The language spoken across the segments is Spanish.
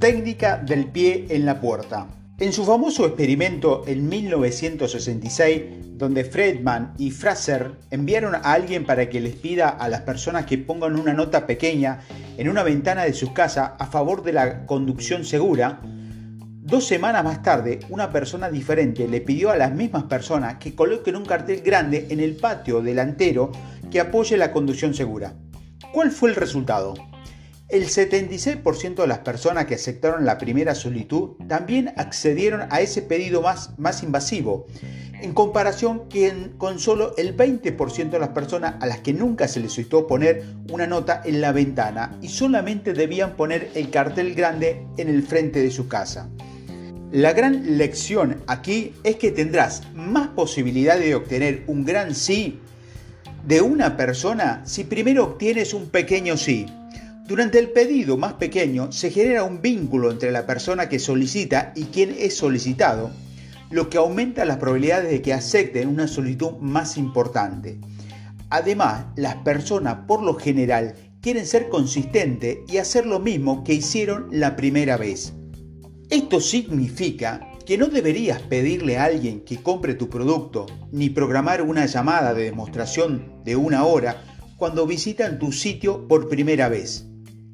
Técnica del pie en la puerta. En su famoso experimento en 1966, donde Friedman y Fraser enviaron a alguien para que les pida a las personas que pongan una nota pequeña en una ventana de sus casas a favor de la conducción segura, dos semanas más tarde una persona diferente le pidió a las mismas personas que coloquen un cartel grande en el patio delantero que apoye la conducción segura. ¿Cuál fue el resultado? El 76% de las personas que aceptaron la primera solicitud también accedieron a ese pedido más, más invasivo, en comparación con solo el 20% de las personas a las que nunca se les solicitó poner una nota en la ventana y solamente debían poner el cartel grande en el frente de su casa. La gran lección aquí es que tendrás más posibilidades de obtener un gran sí de una persona si primero obtienes un pequeño sí. Durante el pedido más pequeño se genera un vínculo entre la persona que solicita y quien es solicitado, lo que aumenta las probabilidades de que acepten una solicitud más importante. Además, las personas por lo general quieren ser consistentes y hacer lo mismo que hicieron la primera vez. Esto significa que no deberías pedirle a alguien que compre tu producto ni programar una llamada de demostración de una hora cuando visitan tu sitio por primera vez.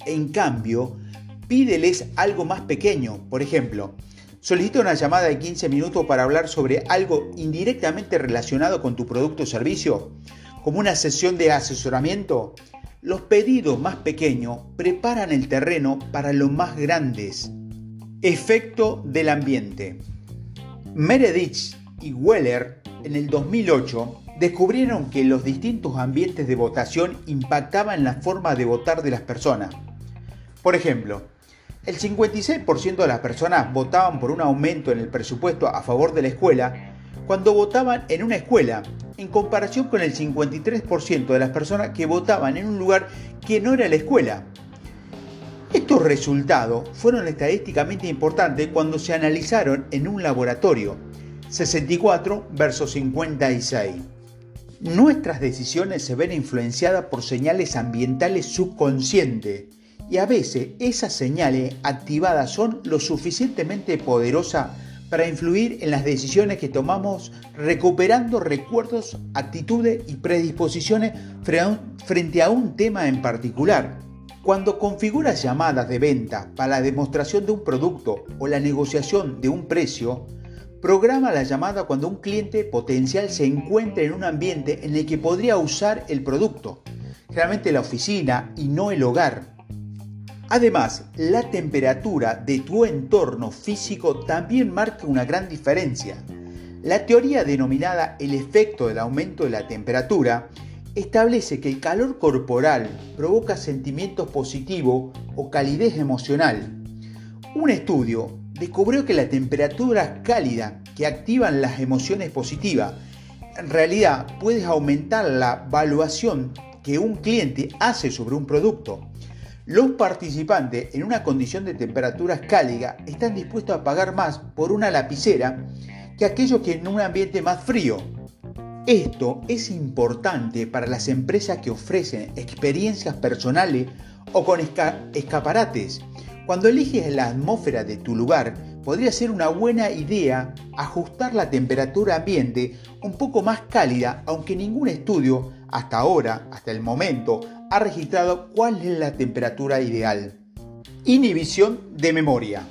En cambio, pídeles algo más pequeño. Por ejemplo, solicita una llamada de 15 minutos para hablar sobre algo indirectamente relacionado con tu producto o servicio, como una sesión de asesoramiento. Los pedidos más pequeños preparan el terreno para los más grandes. Efecto del ambiente. Meredith y Weller en el 2008 descubrieron que los distintos ambientes de votación impactaban la forma de votar de las personas. Por ejemplo, el 56% de las personas votaban por un aumento en el presupuesto a favor de la escuela cuando votaban en una escuela, en comparación con el 53% de las personas que votaban en un lugar que no era la escuela. Estos resultados fueron estadísticamente importantes cuando se analizaron en un laboratorio, 64 versus 56. Nuestras decisiones se ven influenciadas por señales ambientales subconscientes y a veces esas señales activadas son lo suficientemente poderosas para influir en las decisiones que tomamos recuperando recuerdos, actitudes y predisposiciones frente a un tema en particular. Cuando configuras llamadas de venta para la demostración de un producto o la negociación de un precio, programa la llamada cuando un cliente potencial se encuentre en un ambiente en el que podría usar el producto, generalmente la oficina y no el hogar. Además, la temperatura de tu entorno físico también marca una gran diferencia. La teoría denominada el efecto del aumento de la temperatura establece que el calor corporal provoca sentimientos positivos o calidez emocional. Un estudio descubrió que la temperatura cálida que activan las emociones positivas en realidad puede aumentar la valuación que un cliente hace sobre un producto. Los participantes en una condición de temperaturas cálidas están dispuestos a pagar más por una lapicera que aquellos que en un ambiente más frío. Esto es importante para las empresas que ofrecen experiencias personales o con escaparates. Cuando eliges la atmósfera de tu lugar, podría ser una buena idea ajustar la temperatura ambiente un poco más cálida, aunque ningún estudio hasta ahora, hasta el momento, ha registrado cuál es la temperatura ideal. Inhibición de memoria.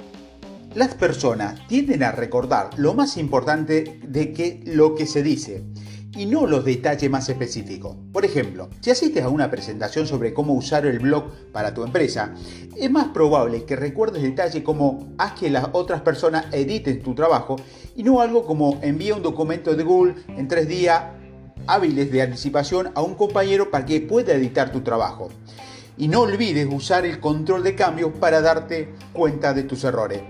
Las personas tienden a recordar lo más importante de que lo que se dice y no los detalles más específicos. Por ejemplo, si asistes a una presentación sobre cómo usar el blog para tu empresa, es más probable que recuerdes detalles como haz que las otras personas editen tu trabajo y no algo como envía un documento de Google en tres días hábiles de anticipación a un compañero para que pueda editar tu trabajo. Y no olvides usar el control de cambios para darte cuenta de tus errores.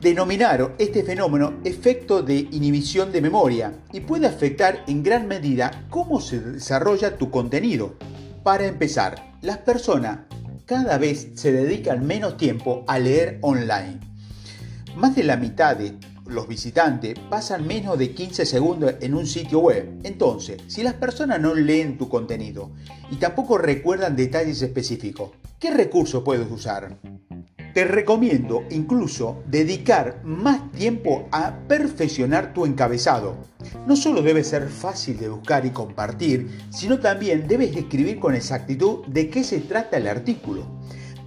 Denominaron este fenómeno efecto de inhibición de memoria y puede afectar en gran medida cómo se desarrolla tu contenido. Para empezar, las personas cada vez se dedican menos tiempo a leer online. Más de la mitad de los visitantes pasan menos de 15 segundos en un sitio web. Entonces, si las personas no leen tu contenido y tampoco recuerdan detalles específicos, ¿qué recurso puedes usar? Te recomiendo incluso dedicar más tiempo a perfeccionar tu encabezado. No solo debe ser fácil de buscar y compartir, sino también debes escribir con exactitud de qué se trata el artículo.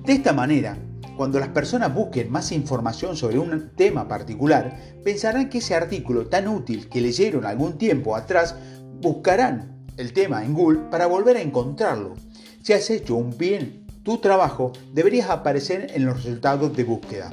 De esta manera, cuando las personas busquen más información sobre un tema particular, pensarán que ese artículo tan útil que leyeron algún tiempo atrás, buscarán el tema en Google para volver a encontrarlo. Si has hecho un bien tu trabajo, deberías aparecer en los resultados de búsqueda.